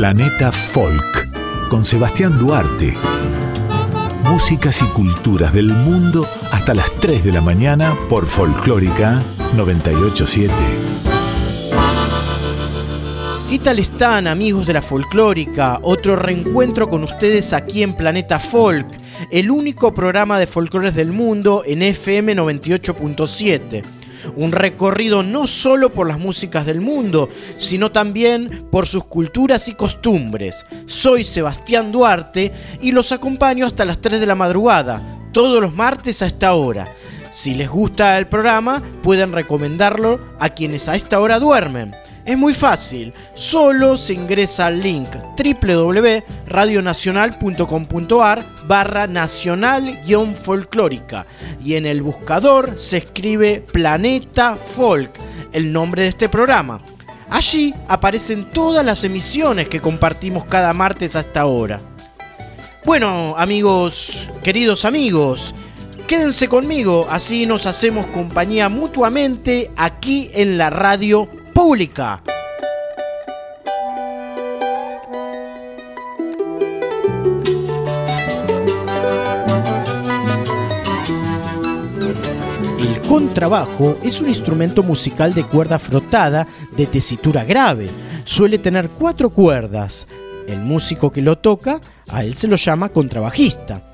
Planeta Folk con Sebastián Duarte. Músicas y culturas del mundo hasta las 3 de la mañana por Folclórica 987. ¿Qué tal están amigos de la folclórica? Otro reencuentro con ustedes aquí en Planeta Folk, el único programa de folclores del mundo en FM 98.7. Un recorrido no solo por las músicas del mundo, sino también por sus culturas y costumbres. Soy Sebastián Duarte y los acompaño hasta las 3 de la madrugada, todos los martes a esta hora. Si les gusta el programa, pueden recomendarlo a quienes a esta hora duermen. Es muy fácil, solo se ingresa al link www.radionacional.com.ar barra nacional-folclórica y en el buscador se escribe Planeta Folk, el nombre de este programa. Allí aparecen todas las emisiones que compartimos cada martes hasta ahora. Bueno, amigos, queridos amigos, quédense conmigo, así nos hacemos compañía mutuamente aquí en la radio pública. El contrabajo es un instrumento musical de cuerda frotada de tesitura grave. Suele tener cuatro cuerdas. El músico que lo toca, a él se lo llama contrabajista.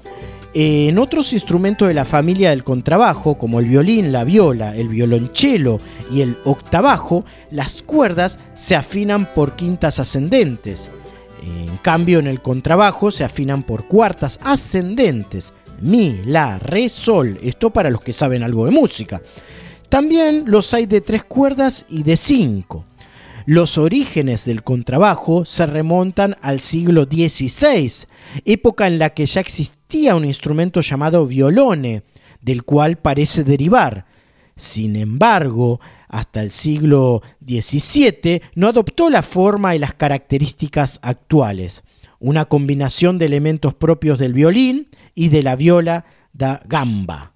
En otros instrumentos de la familia del contrabajo, como el violín, la viola, el violonchelo y el octabajo, las cuerdas se afinan por quintas ascendentes. En cambio, en el contrabajo se afinan por cuartas ascendentes. Mi, la, re, sol. Esto para los que saben algo de música. También los hay de tres cuerdas y de cinco. Los orígenes del contrabajo se remontan al siglo XVI, época en la que ya existía un instrumento llamado violone, del cual parece derivar. Sin embargo, hasta el siglo XVII no adoptó la forma y las características actuales, una combinación de elementos propios del violín y de la viola da gamba.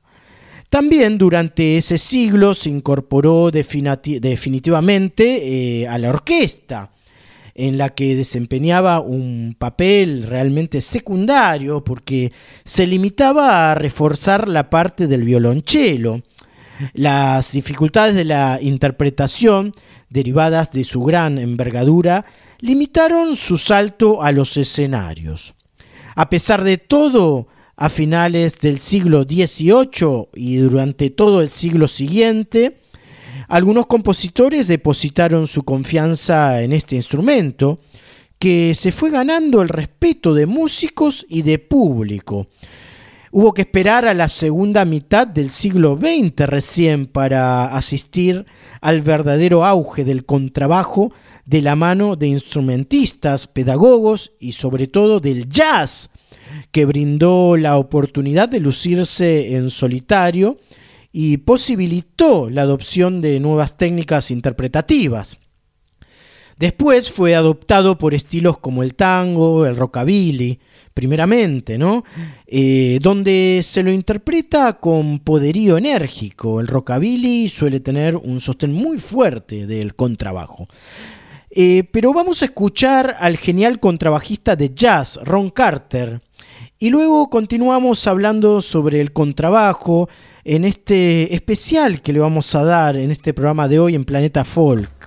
También durante ese siglo se incorporó definitivamente eh, a la orquesta, en la que desempeñaba un papel realmente secundario porque se limitaba a reforzar la parte del violonchelo. Las dificultades de la interpretación, derivadas de su gran envergadura, limitaron su salto a los escenarios. A pesar de todo, a finales del siglo XVIII y durante todo el siglo siguiente, algunos compositores depositaron su confianza en este instrumento, que se fue ganando el respeto de músicos y de público. Hubo que esperar a la segunda mitad del siglo XX recién para asistir al verdadero auge del contrabajo de la mano de instrumentistas, pedagogos y sobre todo del jazz, que brindó la oportunidad de lucirse en solitario y posibilitó la adopción de nuevas técnicas interpretativas. Después fue adoptado por estilos como el tango, el rockabilly, primeramente, ¿no? Eh, donde se lo interpreta con poderío enérgico. El rockabilly suele tener un sostén muy fuerte del contrabajo. Eh, pero vamos a escuchar al genial contrabajista de jazz, Ron Carter, y luego continuamos hablando sobre el contrabajo en este especial que le vamos a dar en este programa de hoy en Planeta Folk.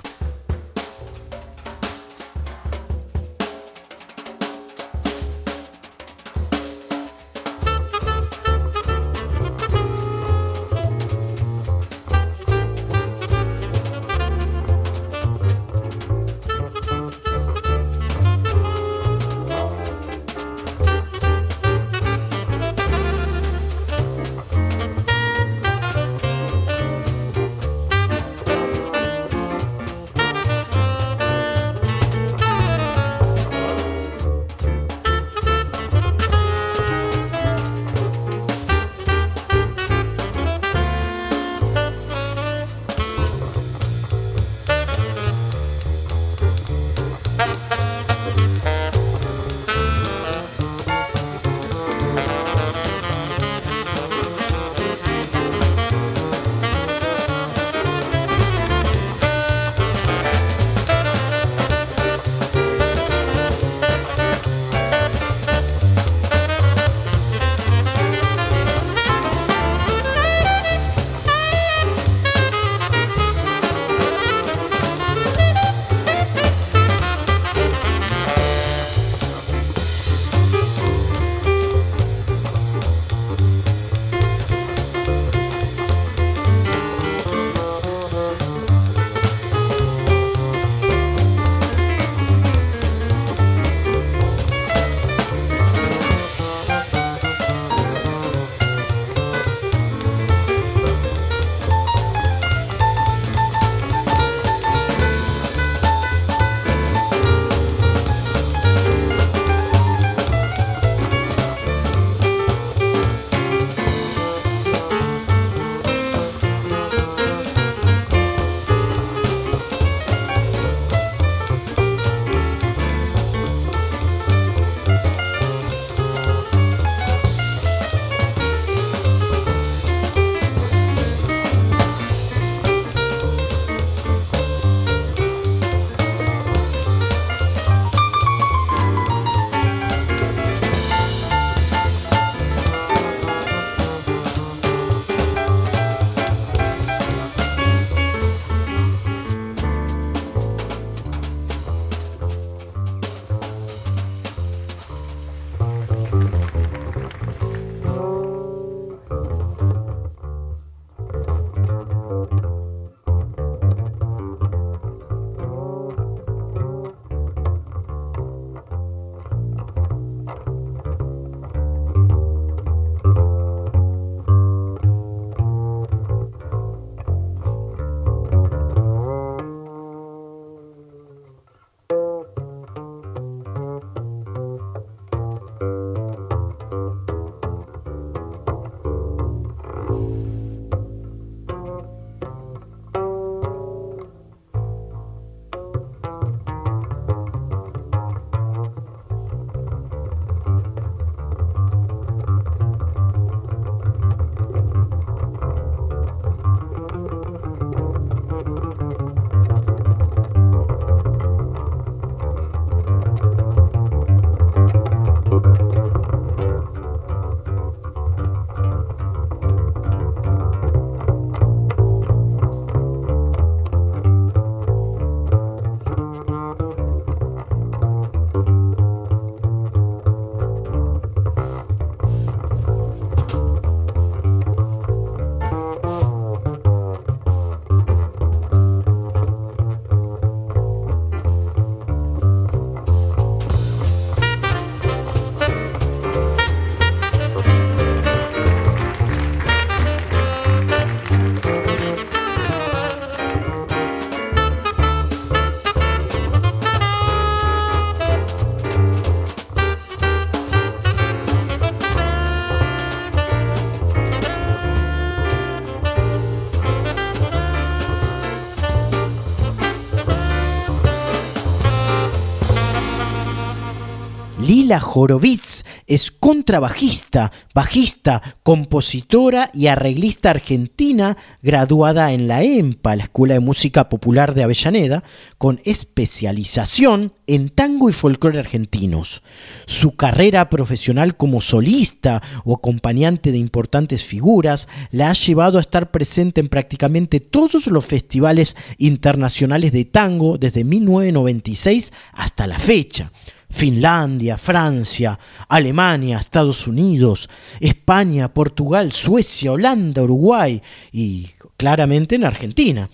Horowitz es contrabajista, bajista, compositora y arreglista argentina graduada en la EMPA, la Escuela de Música Popular de Avellaneda, con especialización en tango y folclore argentinos. Su carrera profesional como solista o acompañante de importantes figuras la ha llevado a estar presente en prácticamente todos los festivales internacionales de tango desde 1996 hasta la fecha. Finlandia, Francia, Alemania, Estados Unidos, España, Portugal, Suecia, Holanda, Uruguay y claramente en Argentina.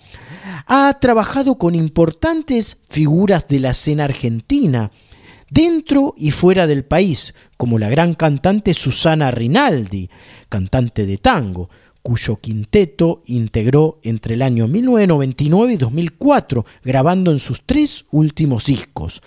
Ha trabajado con importantes figuras de la escena argentina, dentro y fuera del país, como la gran cantante Susana Rinaldi, cantante de tango, cuyo quinteto integró entre el año 1999 y 2004, grabando en sus tres últimos discos.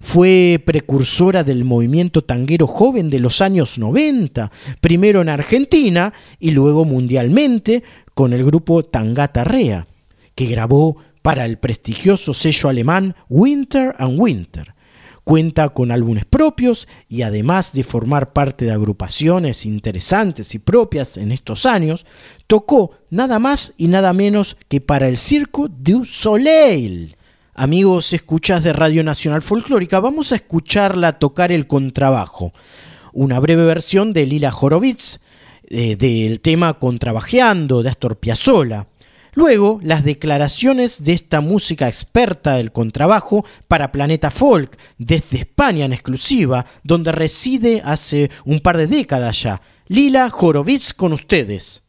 Fue precursora del movimiento tanguero joven de los años 90, primero en Argentina y luego mundialmente con el grupo Tangata Rea, que grabó para el prestigioso sello alemán Winter and Winter. Cuenta con álbumes propios y además de formar parte de agrupaciones interesantes y propias en estos años, tocó nada más y nada menos que para el Circo du Soleil. Amigos, escuchas de Radio Nacional Folclórica, vamos a escucharla tocar el contrabajo, una breve versión de Lila Horowitz eh, del tema Contrabajeando de Astor Piazzolla. Luego, las declaraciones de esta música experta del contrabajo para Planeta Folk, desde España en exclusiva, donde reside hace un par de décadas ya. Lila Horowitz con ustedes.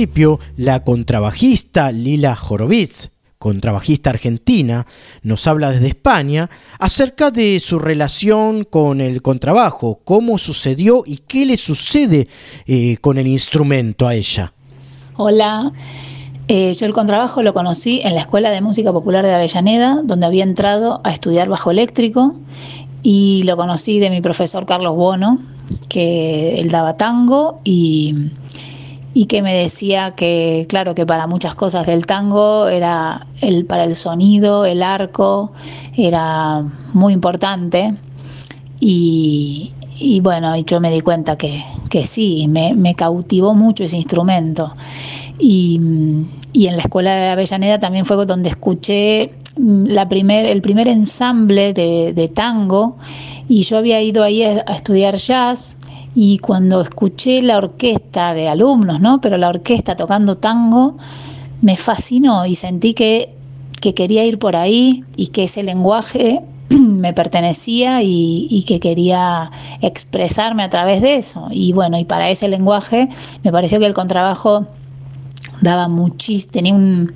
Principio, la contrabajista Lila Horowitz, contrabajista argentina, nos habla desde España acerca de su relación con el contrabajo, cómo sucedió y qué le sucede eh, con el instrumento a ella. Hola, eh, yo el contrabajo lo conocí en la Escuela de Música Popular de Avellaneda, donde había entrado a estudiar bajo eléctrico y lo conocí de mi profesor Carlos Bono, que él daba tango y y que me decía que, claro, que para muchas cosas del tango era el, para el sonido, el arco, era muy importante. Y, y bueno, yo me di cuenta que, que sí, me, cautivó mucho ese instrumento. Y, y, en la escuela de Avellaneda también fue donde escuché la primer, el primer ensamble de, de tango y yo había ido ahí a estudiar jazz y cuando escuché la orquesta de alumnos, ¿no? Pero la orquesta tocando tango me fascinó y sentí que, que quería ir por ahí y que ese lenguaje me pertenecía y, y, que quería expresarme a través de eso. Y bueno, y para ese lenguaje me pareció que el contrabajo daba muchísimo, tenía un,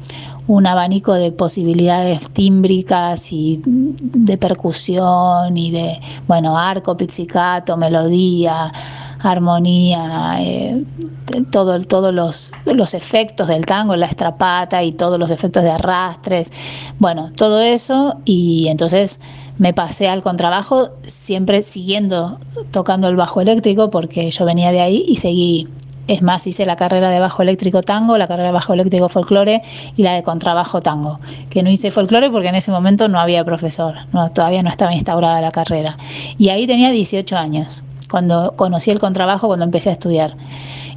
un, abanico de posibilidades tímbricas y de percusión y de, bueno, arco, pizzicato, melodía, armonía, eh, todo, todos los, los efectos del tango, la estrapata y todos los efectos de arrastres, bueno, todo eso y entonces me pasé al contrabajo siempre siguiendo tocando el bajo eléctrico porque yo venía de ahí y seguí es más, hice la carrera de bajo eléctrico tango, la carrera de bajo eléctrico folclore y la de contrabajo tango, que no hice folclore porque en ese momento no había profesor, todavía no estaba instaurada la carrera. Y ahí tenía 18 años, cuando conocí el contrabajo, cuando empecé a estudiar.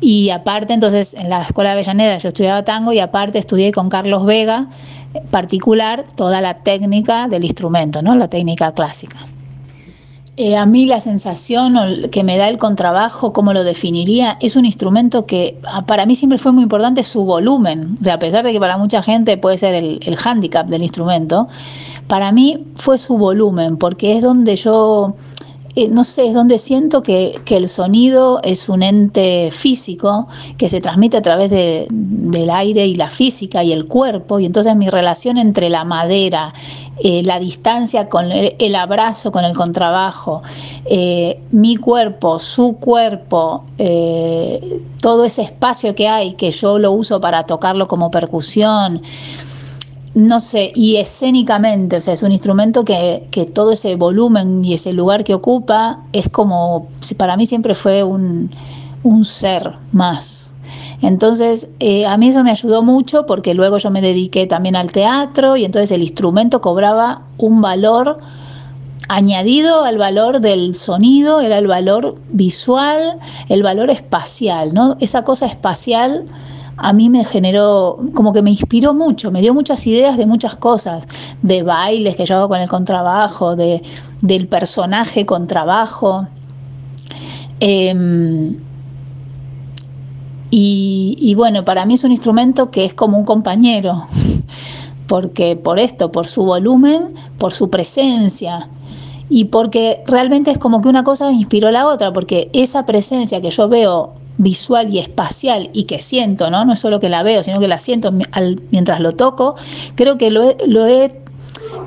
Y aparte, entonces, en la Escuela de Avellaneda yo estudiaba tango y aparte estudié con Carlos Vega, particular, toda la técnica del instrumento, ¿no? la técnica clásica. Eh, a mí la sensación que me da el contrabajo, ¿cómo lo definiría? Es un instrumento que ah, para mí siempre fue muy importante su volumen. O sea, a pesar de que para mucha gente puede ser el, el hándicap del instrumento, para mí fue su volumen, porque es donde yo eh, no sé, es donde siento que, que, el sonido es un ente físico que se transmite a través de, del aire y la física y el cuerpo, y entonces mi relación entre la madera, eh, la distancia con el, abrazo con el contrabajo, eh, mi cuerpo, su cuerpo, todo ese espacio que hay, que yo lo uso para tocarlo como percusión, no sé, y escénicamente, o sea, es un instrumento que, que, todo ese volumen y ese lugar que ocupa es como, para mí siempre fue un, un ser más. Entonces, eh, a mí eso me ayudó mucho porque luego yo me dediqué también al teatro y entonces el instrumento cobraba un valor añadido al valor del sonido, era el valor visual, el valor espacial, ¿no? Esa cosa espacial a mí me generó, como que me inspiró mucho, me dio muchas ideas de muchas cosas, de bailes que yo hago con el contrabajo, de, del personaje contrabajo. Eh, y, y bueno, para mí es un instrumento que es como un compañero, porque por esto, por su volumen, por su presencia, y porque realmente es como que una cosa inspiró la otra, porque esa presencia que yo veo visual y espacial y que siento, ¿no? No es solo que la veo, sino que la siento mientras lo toco, creo que lo he, lo he,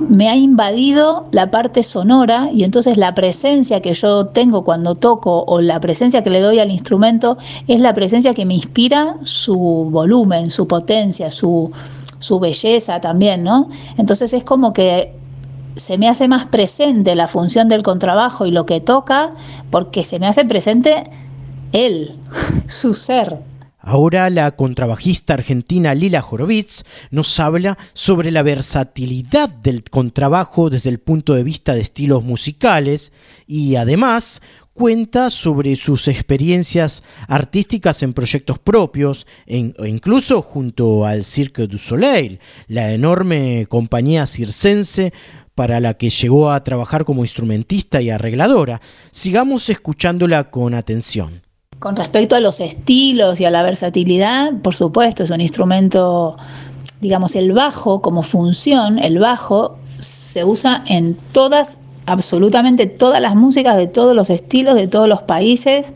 me ha invadido la parte sonora y entonces la presencia que yo tengo cuando toco o la presencia que le doy al instrumento es la presencia que me inspira su volumen, su potencia, su, su belleza también, ¿no? Entonces es como que se me hace más presente la función del contrabajo y lo que toca porque se me hace presente él, su ser. Ahora la contrabajista argentina Lila Horowitz nos habla sobre la versatilidad del contrabajo desde el punto de vista de estilos musicales y además cuenta sobre sus experiencias artísticas en proyectos propios incluso junto al Cirque du Soleil, la enorme compañía circense para la que llegó a trabajar como instrumentista y arregladora. Sigamos escuchándola con atención. Con respecto a los estilos y a la versatilidad, por supuesto, es un instrumento, digamos, el bajo como función, el bajo se usa en todas, absolutamente todas las músicas de todos los estilos, de todos los países.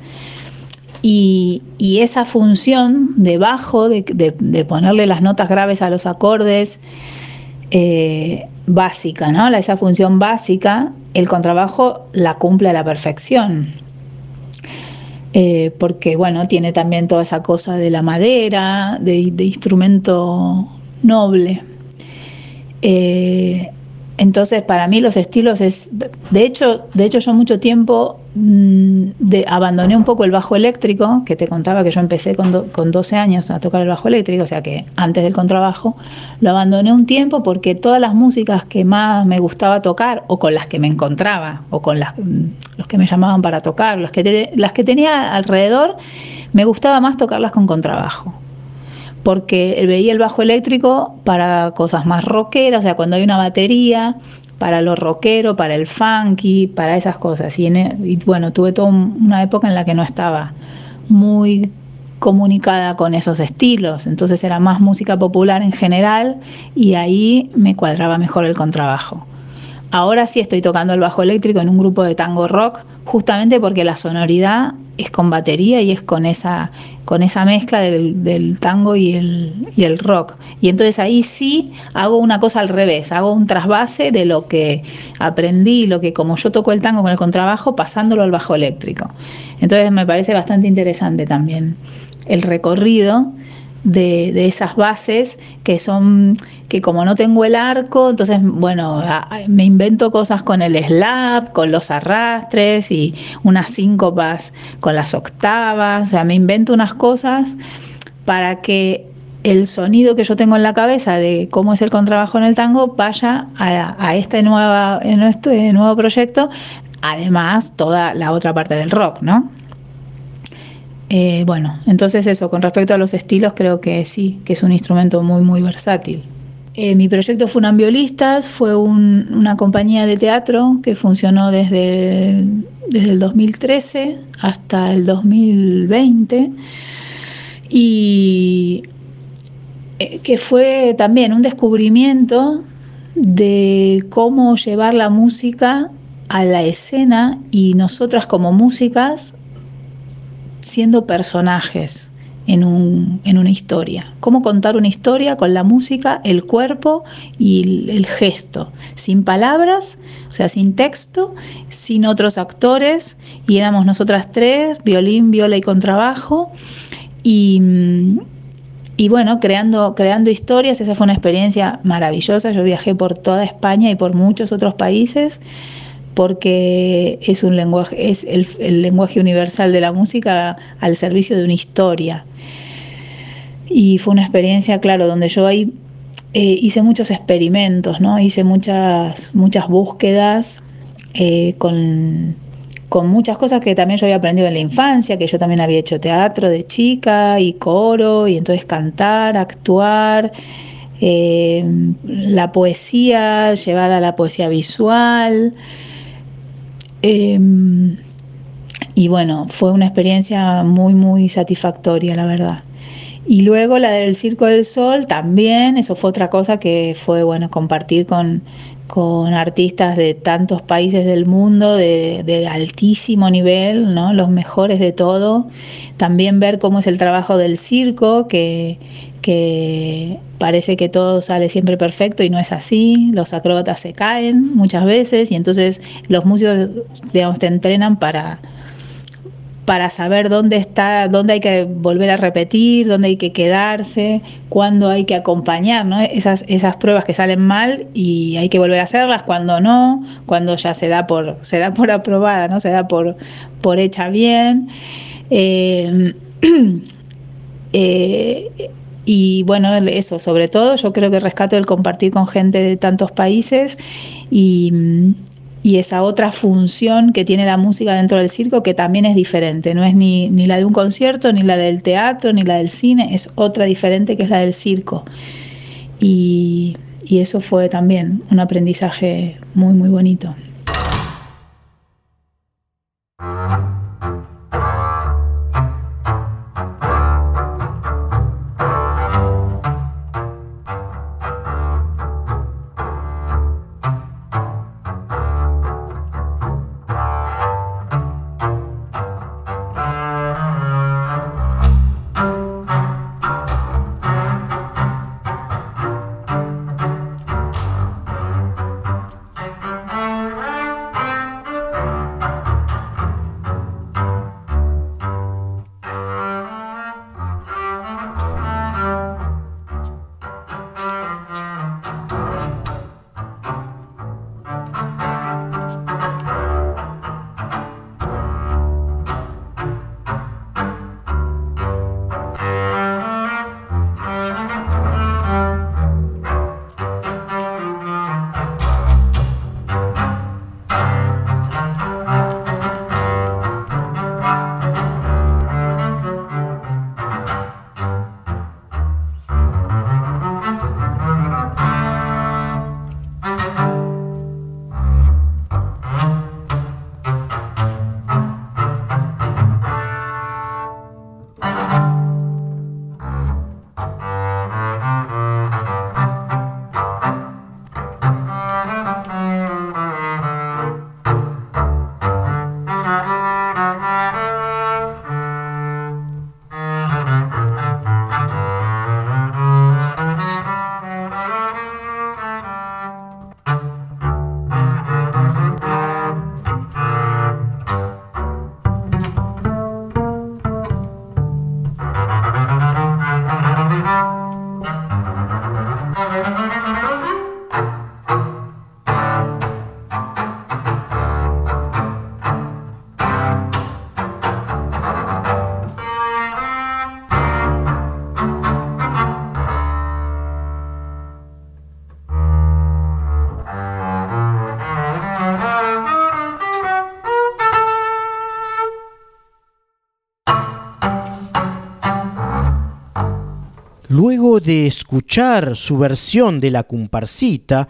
Y, esa función de bajo, de, de, de, ponerle las notas graves a los acordes, eh, básica, ¿no? Esa función básica, el contrabajo la cumple a la perfección eh, porque bueno, tiene también toda esa cosa de la madera, de, de instrumento noble. Eh, entonces, para mí los estilos es, de hecho, de hecho yo mucho tiempo mm, de, abandoné un poco el bajo eléctrico, que te contaba que yo empecé con, con 12 años a tocar el bajo eléctrico, o sea que antes del contrabajo, lo abandoné un tiempo porque todas las músicas que más me gustaba tocar o con las que me encontraba o con las, mm, los que me llamaban para tocar, las que, las que tenía alrededor, me gustaba más tocarlas con contrabajo porque veía el bajo eléctrico para cosas más rockeras, o sea, cuando hay una batería, para lo rockero, para el funky, para esas cosas. Y, e, bueno, tuve toda una época en la que no estaba muy comunicada con esos estilos, entonces era más música popular en general y ahí me cuadraba mejor el contrabajo. Ahora sí estoy tocando el bajo eléctrico en un grupo de tango rock, justamente porque la sonoridad es con batería y es con esa, con esa mezcla del, tango y el, y el, rock. Y entonces ahí sí hago una cosa al revés, hago un trasvase de lo que aprendí, lo que como yo toco el tango con el contrabajo, pasándolo al bajo eléctrico. Entonces me parece bastante interesante también el recorrido de, esas bases que son, que como no tengo el arco, entonces, bueno, me invento cosas con el slap, con los arrastres y unas síncopas con las octavas, o sea, me invento unas cosas para que el sonido que yo tengo en la cabeza de cómo es el contrabajo en el tango vaya a, a este, nueva, en este nuevo proyecto, además toda la otra parte del rock, ¿no? Eh, bueno, entonces eso, con respecto a los estilos, creo que sí, que es un instrumento muy, muy versátil. Eh, mi proyecto Funambiolistas fue una compañía de teatro que funcionó desde, desde el 2013 hasta el 2020 y eh, que fue también un descubrimiento de cómo llevar la música a la escena y nosotras como músicas siendo personajes en, una historia. Cómo contar una historia con la música, el cuerpo y el, gesto, sin palabras, o sea, sin texto, sin otros actores, y éramos nosotras tres, violín, viola y contrabajo, y, y bueno, creando, creando historias, esa fue una experiencia maravillosa, yo viajé por toda España y por muchos otros países, porque es un lenguaje, es el, lenguaje universal de la música al servicio de una historia. Y fue una experiencia, claro, donde yo ahí eh, hice muchos experimentos, ¿no? Hice muchas, muchas búsquedas eh, con, muchas cosas que también yo había aprendido en la infancia, que yo también había hecho teatro de chica y coro, y entonces cantar, actuar, eh, la poesía llevada a la poesía visual. Em, y bueno, fue una experiencia muy, muy satisfactoria, la verdad. Y luego la del Circo del Sol también, eso fue otra cosa que fue bueno compartir con, artistas de tantos países del mundo de, altísimo nivel, ¿no? los mejores de todo. También ver cómo es el trabajo del circo, que, que parece que todo sale siempre perfecto y no es así, los acróbatas se caen muchas veces y entonces los músicos te entrenan para, para saber dónde está, dónde hay que volver a repetir, dónde hay que quedarse, cuándo hay que acompañar, ¿no? Esas, esas pruebas que salen mal y hay que volver a hacerlas, cuando no, cuando ya se da por, se da por aprobada, ¿no? Se da por, por hecha bien. Eh, eh, y bueno, eso, sobre todo, yo creo que rescato el compartir con gente de tantos países y, esa otra función que tiene la música dentro del circo que también es diferente, no es ni, ni, la de un concierto, ni la del teatro, ni la del cine, es otra diferente que es la del circo. Y, y eso fue también un aprendizaje muy, muy bonito. Luego de escuchar su versión de la comparsita,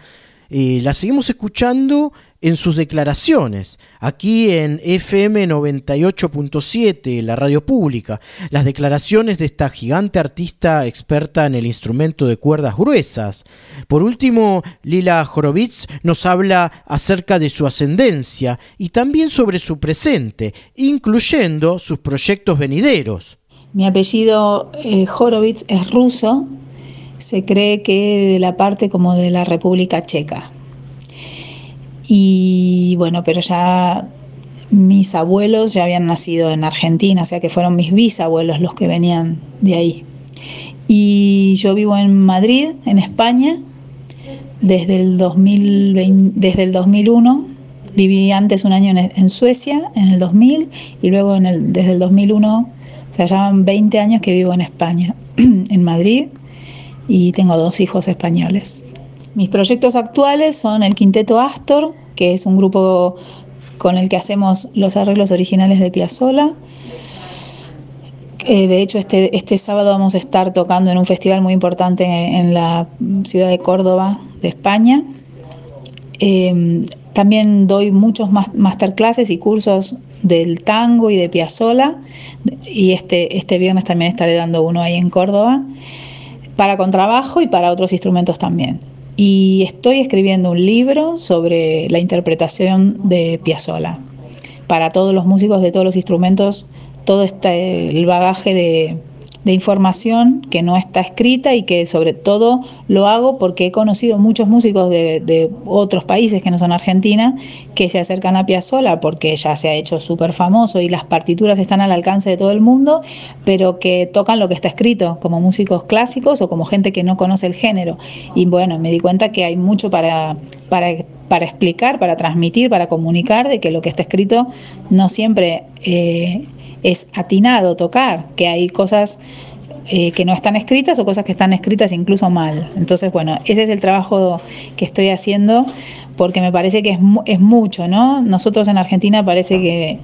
eh, la seguimos escuchando en sus declaraciones, aquí en FM 98.7, la radio pública, las declaraciones de esta gigante artista experta en el instrumento de cuerdas gruesas. Por último, Lila Horowitz nos habla acerca de su ascendencia y también sobre su presente, incluyendo sus proyectos venideros. Mi apellido eh, Horowitz es ruso, se cree que de la parte como de la República Checa. Y bueno, pero ya mis abuelos ya habían nacido en Argentina, o sea que fueron mis bisabuelos los que venían de ahí. Y yo vivo en Madrid, en España, desde el, 2020, desde el 2001. Viví antes un año en, Suecia, en el 2000, y luego desde el 2001, o sea, ya 20 años que vivo en España, en Madrid, y tengo dos hijos españoles. Mis proyectos actuales son el Quinteto Astor, que es un grupo con el que hacemos los arreglos originales de Piazzolla. Eh, de hecho, este, este sábado vamos a estar tocando en un festival muy importante en, la ciudad de Córdoba, de España. Em, también doy muchos masterclasses y cursos del tango y de Piazzolla. Y este, este viernes también estaré dando uno ahí en Córdoba, para contrabajo y para otros instrumentos también y estoy escribiendo un libro sobre la interpretación de Piazzolla para todos los músicos de todos los instrumentos, todo este el bagaje de, de información que no está escrita y que sobre todo lo hago porque he conocido muchos músicos de, otros países que no son Argentina que se acercan a Piazzolla porque ya se ha hecho súper famoso y las partituras están al alcance de todo el mundo, pero que tocan lo que está escrito como músicos clásicos o como gente que no conoce el género. Y bueno, me di cuenta que hay mucho para, para, para explicar, para transmitir, para comunicar de que lo que está escrito no siempre... Eh, es atinado tocar, que hay cosas eh, que no están escritas o cosas que están escritas incluso mal. Entonces, bueno, ese es el trabajo que estoy haciendo porque me parece que es, es mucho, ¿no? Nosotros en Argentina parece que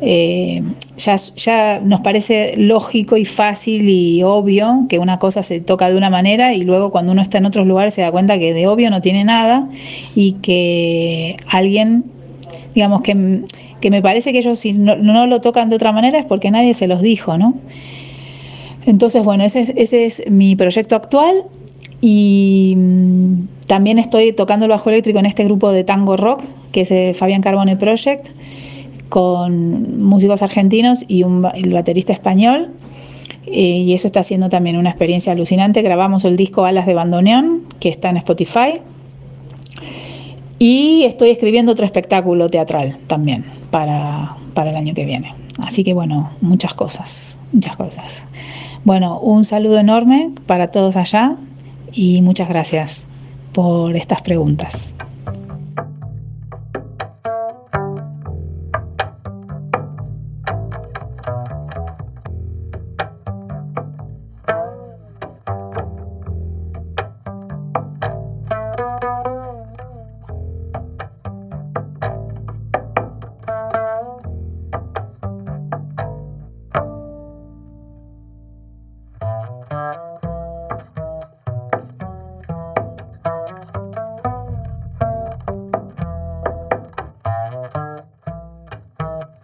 eh, ya, ya nos parece lógico y fácil y obvio que una cosa se toca de una manera y luego cuando uno está en otros lugares se da cuenta que de obvio no tiene nada y que alguien, digamos que que me parece que ellos si no, lo tocan de otra manera es porque nadie se los dijo, ¿no? Entonces, bueno, ese, es mi proyecto actual y mm, también estoy tocando el bajo eléctrico en este grupo de tango rock, que es el Fabián Carbone Project, con músicos argentinos y un, baterista español. Eh, y eso está siendo también una experiencia alucinante. Grabamos el disco Alas de Bandoneón, que está en Spotify. Y estoy escribiendo otro espectáculo teatral también para, para el año que viene. Así que bueno, muchas cosas, muchas cosas. Bueno, un saludo enorme para todos allá y muchas gracias por estas preguntas.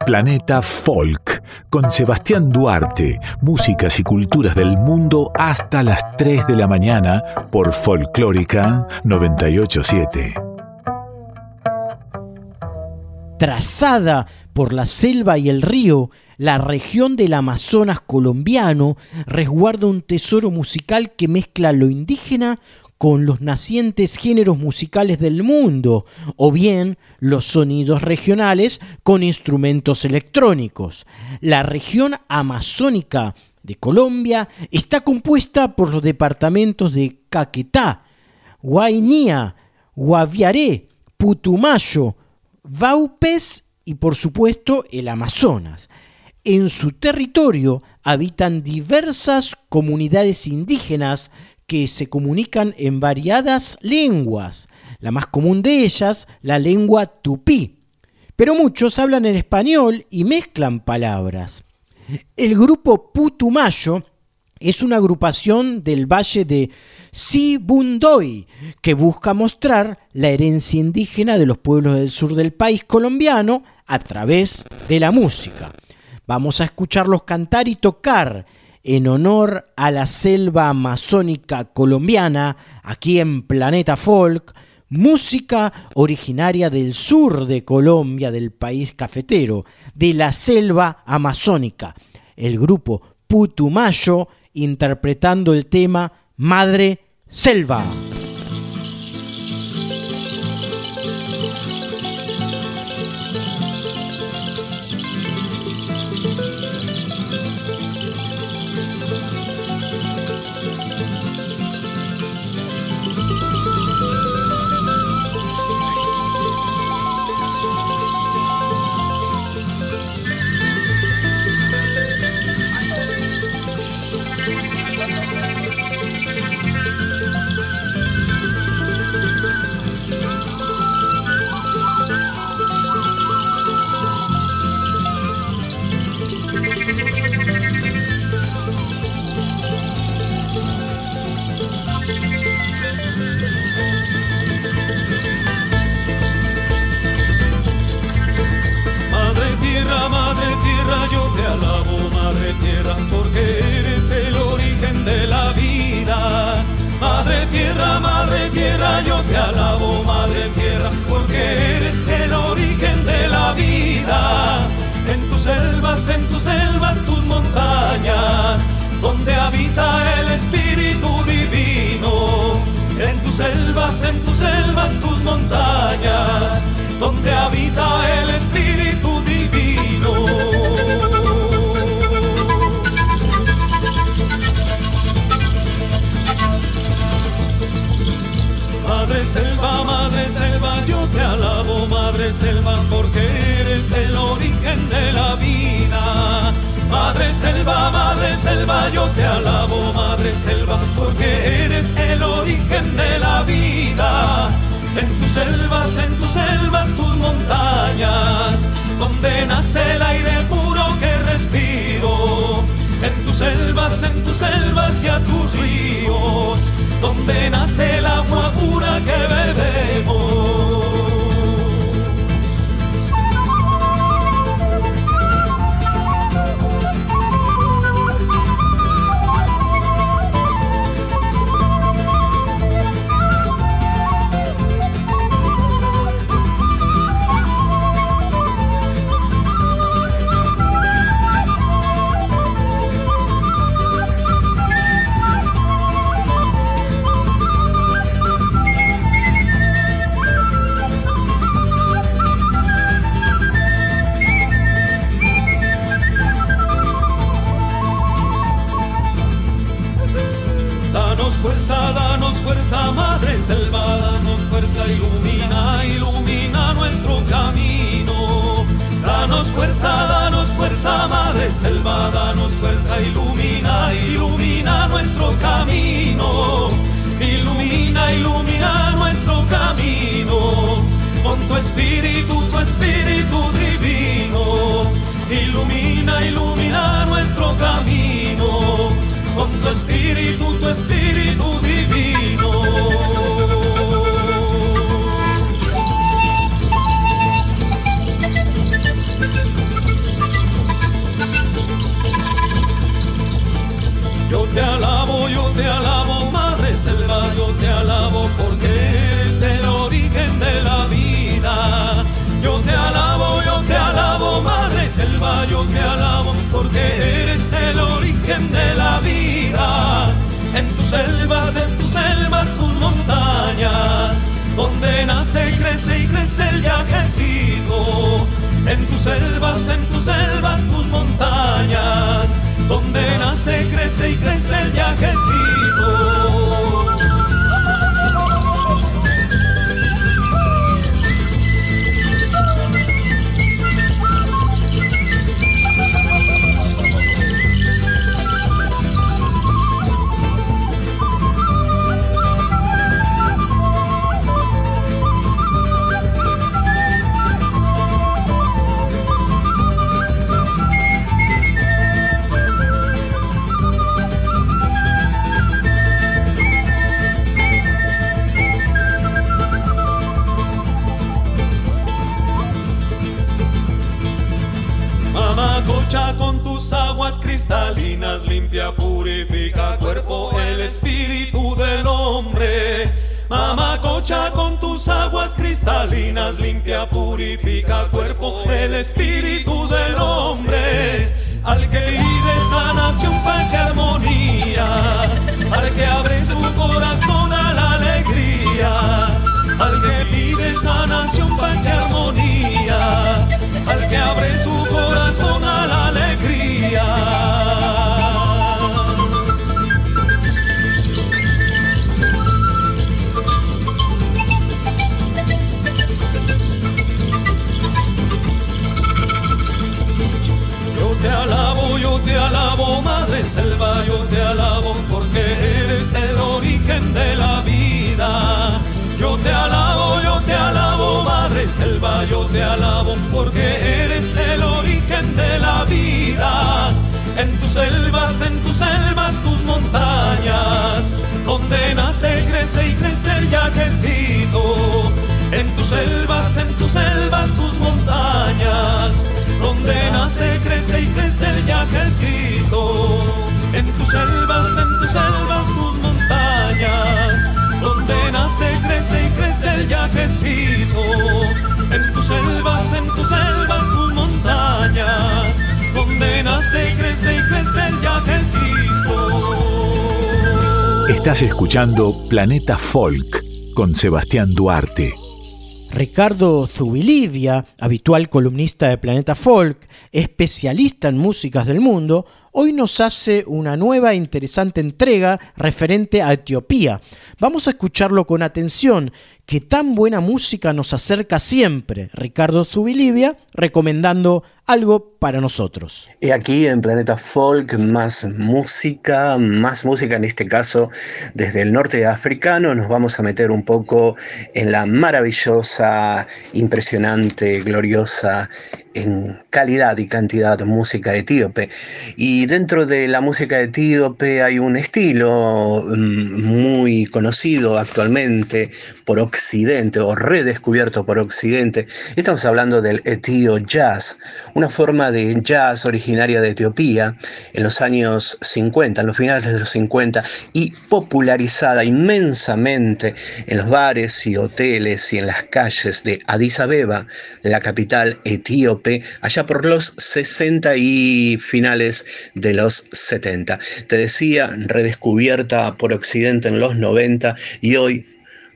Planeta Folk con Sebastián Duarte, músicas y culturas del mundo hasta las 3 de la mañana por Folclórica 987. Trazada por la selva y el río, la región del Amazonas colombiano resguarda un tesoro musical que mezcla lo indígena con los nacientes géneros musicales del mundo, o bien los sonidos regionales con instrumentos electrónicos. La región amazónica de Colombia está compuesta por los departamentos de Caquetá, Guainía, Guaviaré, Putumayo, Vaupes y por supuesto el Amazonas. En su territorio habitan diversas comunidades indígenas que se comunican en variadas lenguas, la más común de ellas, la lengua tupí. Pero muchos hablan en español y mezclan palabras. El grupo Putumayo es una agrupación del valle de Sibundoy que busca mostrar la herencia indígena de los pueblos del sur del país colombiano a través de la música. Vamos a escucharlos cantar y tocar en honor a la selva amazónica colombiana aquí en Planeta Folk, música originaria del sur de Colombia, del país cafetero, de la selva amazónica. El grupo Putumayo interpretando el tema Madre Selva. selva yo te alabo, madre. selva, nos fuerza, ilumina, ilumina nuestro camino. Ilumina, ilumina nuestro camino. Con tu espíritu, tu espíritu divino. Ilumina, ilumina nuestro camino. Con tu espíritu, tu espíritu divino Yo te alabo, yo te alabo, Madre Selva, yo te alabo porque eres el origen de la vida. Yo te alabo, yo te alabo, Madre Selva, yo te alabo porque eres el origen de la vida. En tus selvas, en tus selvas, tus montañas, donde nace y crece y crece el viajecito. En tus selvas, en tus selvas, tus montañas, donde crece y crece el ya Jesús. cuerpo, el espíritu del hombre. Mamacocha con tus aguas cristalinas, limpia, purifica cuerpo, el espíritu del hombre. Al que vive sanación, paz y armonía, al que abre su corazón a la alegría, al que pide sanación, paz y armonía, al que abre su corazón a la alegría. Selvas, en tus selvas, tus montañas, donde nace, crece y crece el yajecito. Estás escuchando Planeta Folk con Sebastián Duarte. Ricardo Zubilivia, habitual columnista de Planeta Folk, especialista en músicas del mundo, hoy nos hace una nueva interesante entrega referente a Etiopía. Vamos a escucharlo con atención, que tan buena música nos acerca siempre. Ricardo Zubilivia recomendando algo para nosotros. Y aquí en Planeta Folk, más música, más música en este caso desde el norte africano. Nos vamos a meter un poco en la maravillosa, impresionante, gloriosa en calidad y cantidad música etíope. Y dentro de la música etíope hay un estilo mm, muy conocido actualmente por Occidente o redescubierto por Occidente. Estamos hablando del etío jazz, una forma de jazz originaria de Etiopía en los años 50, en los finales de los 50 y popularizada inmensamente en los bares y hoteles y en las calles de Addis Abeba, la capital etíope allá por los 60 y finales de los 70. Te decía, redescubierta por Occidente en los 90 y hoy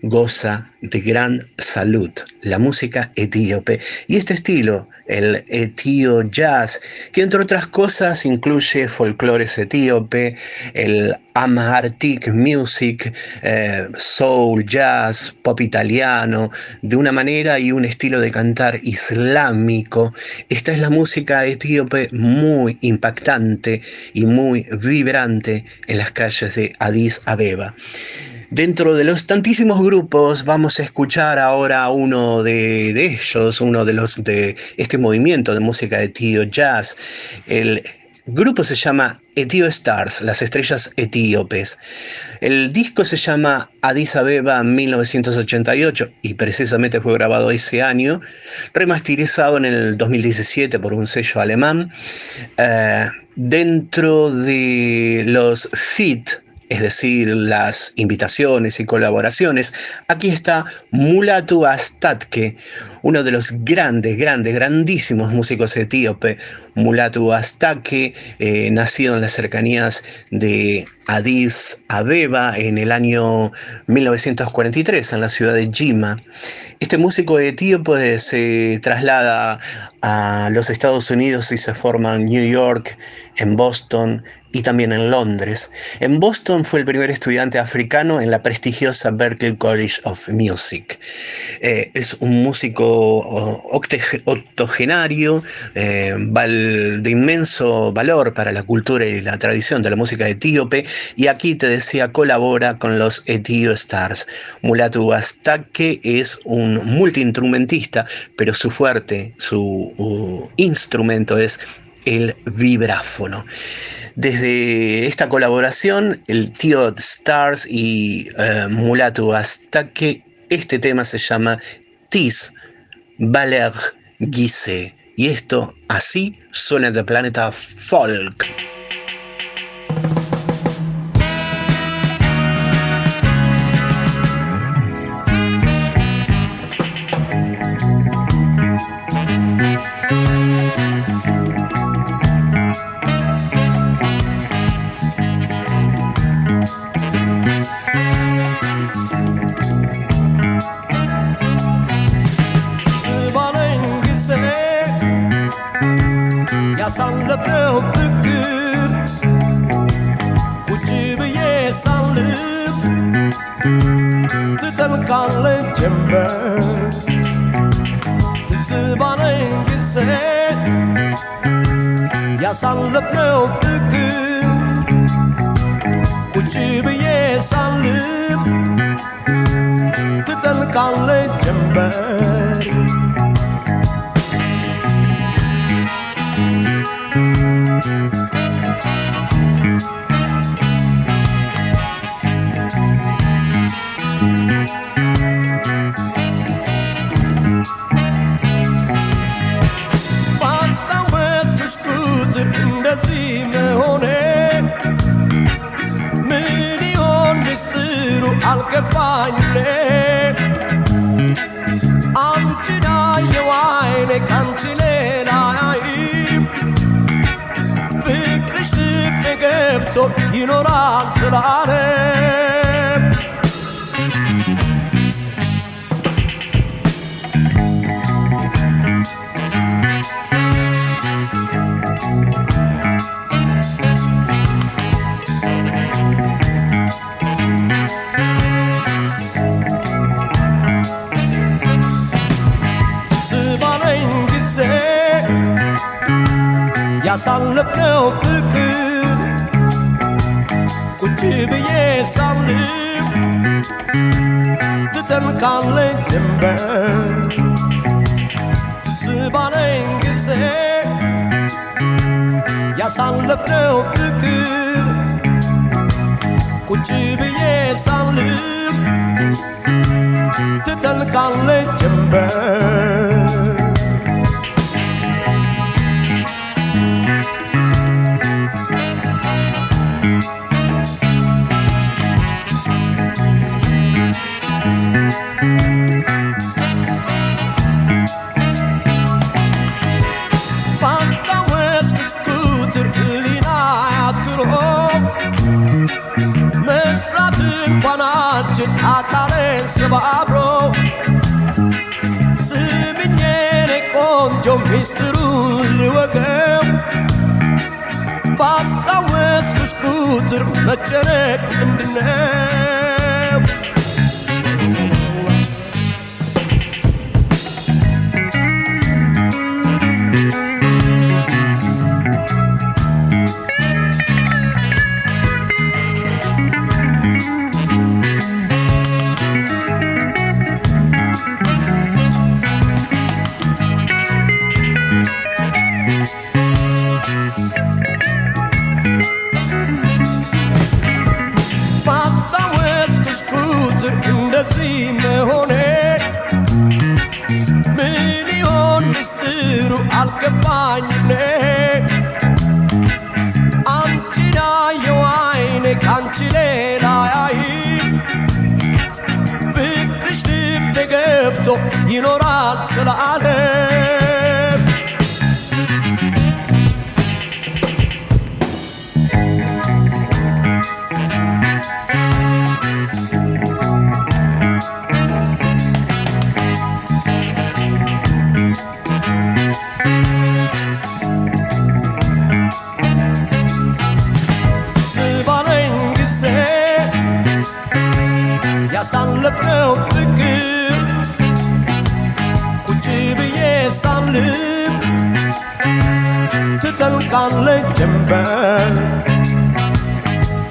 goza de gran salud, la música etíope. Y este estilo, el etío jazz, que entre otras cosas incluye folclores etíope, el Amharic music, eh, soul, jazz, pop italiano, de una manera y un estilo de cantar islámico. Esta es la música etíope muy impactante y muy vibrante en las calles de Addis Abeba. Dentro de los tantísimos grupos vamos a escuchar ahora uno de, ellos, uno de los de este movimiento de música de tío jazz. El grupo se llama Etio Stars, las estrellas etíopes. El disco se llama Addis Abeba 1988 y precisamente fue grabado ese año, remasterizado en el 2017 por un sello alemán. Eh, dentro de los FIT, es decir, las invitaciones y colaboraciones, aquí está Mulatu Astatke, uno de los grandes, grandes, grandísimos músicos etíope, Mulatu Astatke, eh, nacido en las cercanías de Addis Abeba en el año 1943 en la ciudad de Jima. Este músico etíope se traslada a los Estados Unidos y se forma en New York, en Boston, y también en Londres. En Boston fue el primer estudiante africano en la prestigiosa Berklee College of Music. Eh, es un músico octogenario, eh, de inmenso valor para la cultura y la tradición de la música etíope, y aquí te decía, colabora con los Etio Stars. Mulatu Astake es un multiinstrumentista, pero su fuerte, su instrumento es el vibráfono. Desde esta colaboración, el tío Stars y uh, Mulatu que este tema se llama Tis Valer Guise. Y esto así suena de planeta folk. ضرب مجانك عند الناس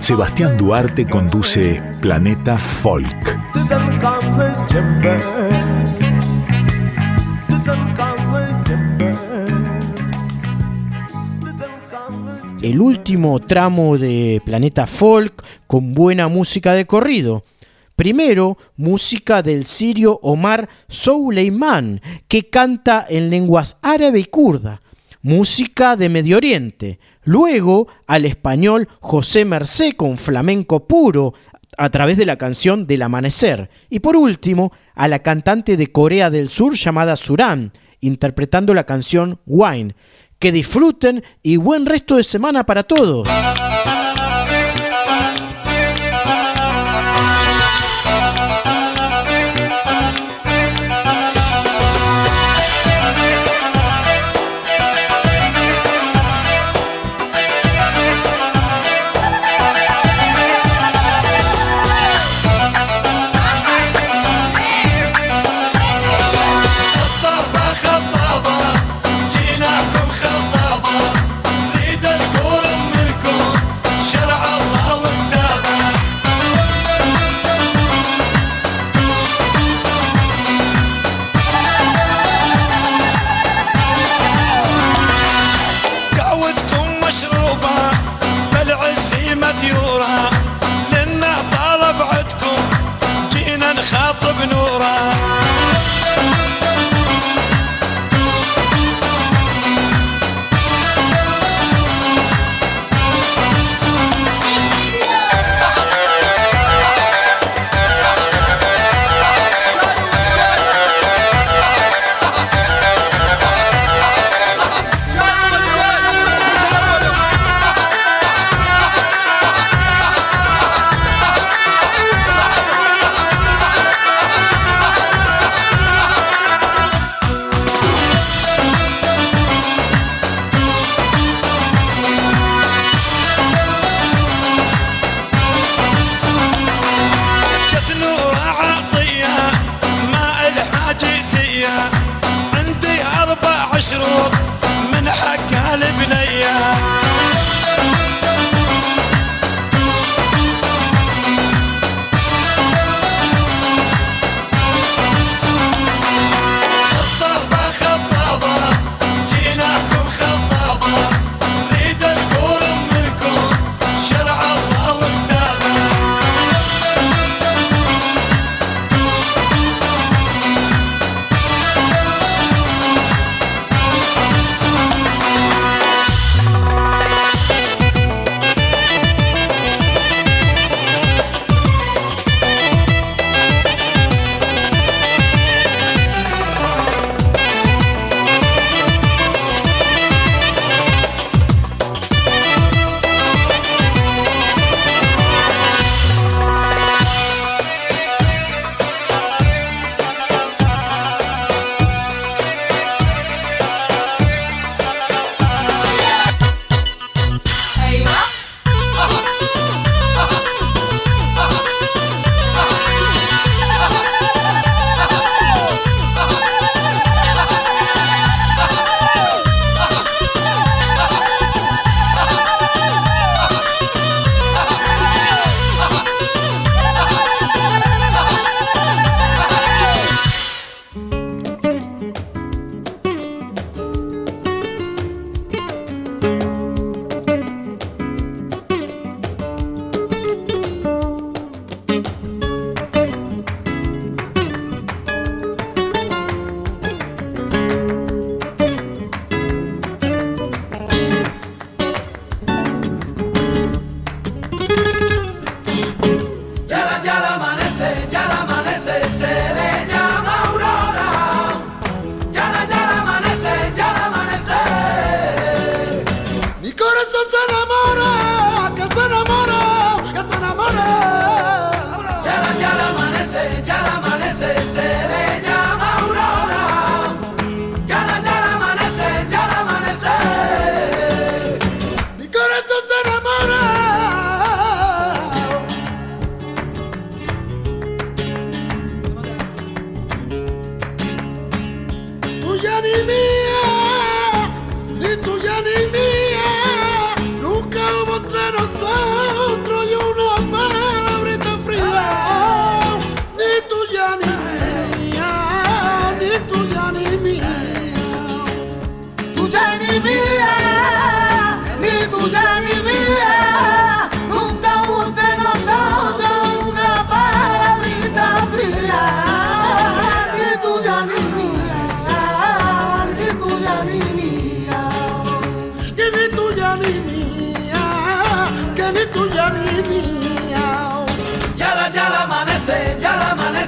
Sebastián Duarte conduce Planeta Folk. El último tramo de Planeta Folk con buena música de corrido. Primero, música del sirio Omar Souleiman, que canta en lenguas árabe y kurda, música de Medio Oriente, Luego, al español José Mercé con flamenco puro a través de la canción Del Amanecer. Y por último, a la cantante de Corea del Sur llamada Suran, interpretando la canción Wine. Que disfruten y buen resto de semana para todos. llorar.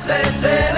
Say, se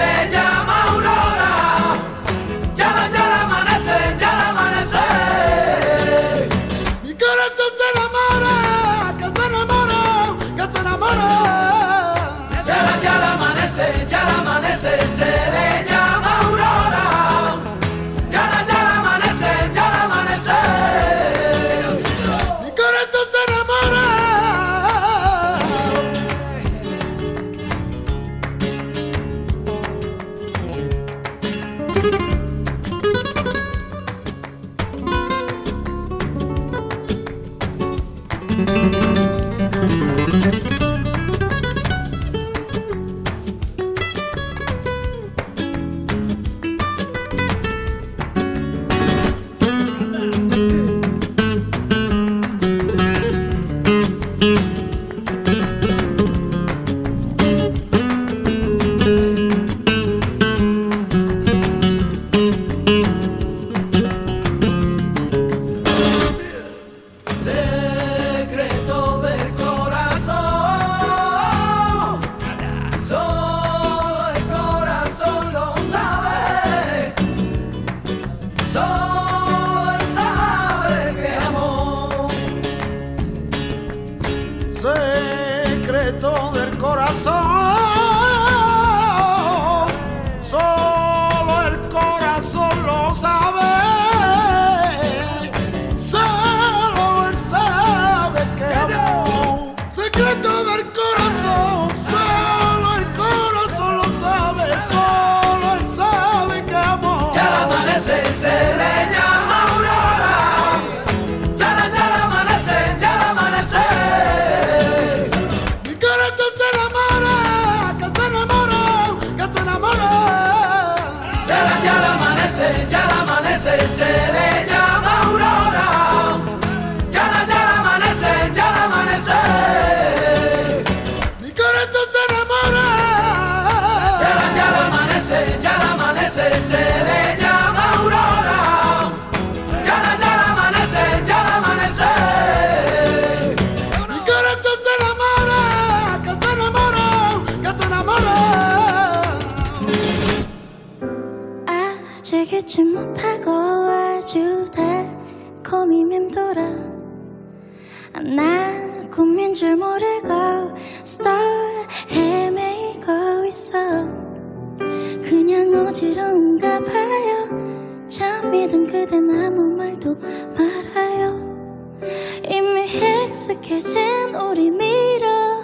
익숙해진 우리 미러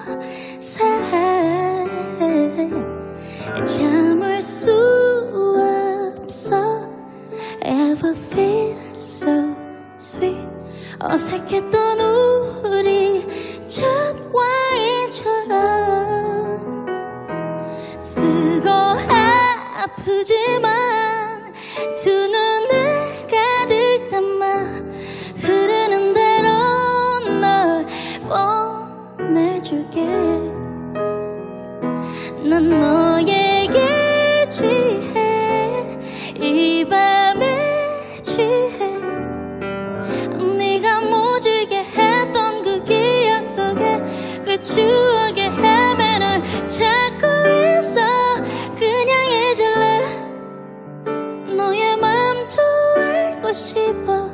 살 참을 수 없어. Ever feel so sweet. 어색했던 우리 첫 와인처럼. 쓰고 아프지만 두 보내줄게. 난 너에게 취해. 이 밤에 취해. 네가 모질게 했던 그 기억 속에 그 추억의 헤매를 찾고 있어. 그냥 잊을래. 너의 맘도 알고 싶어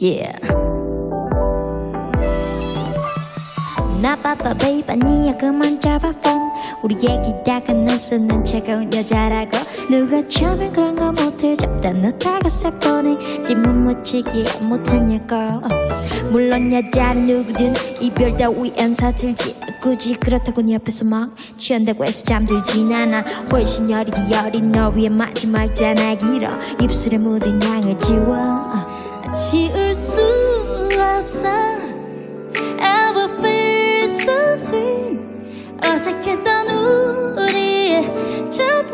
Yeah. 나빠빠 베이바 니야 그만 잡아 폰 우리 얘기 다가 눈 쓰는 차가운 여자라고. 누가 처음엔 그런 거 못해 잡다 놓다가 싹보내. 짐은 묻히기 못하냐고 어. 물론 여자는 누구든 이별 따위 안 사들지. 굳이 그렇다고 네 옆에서 막 취한다고 해서 잠들진 않아. 훨씬 여리디 여린 너 위에 마지막 전화기로 입술에 묻은 양을 지워. 어. 지울 수 없어 ever feel so sweet 어색했던 우리의 첫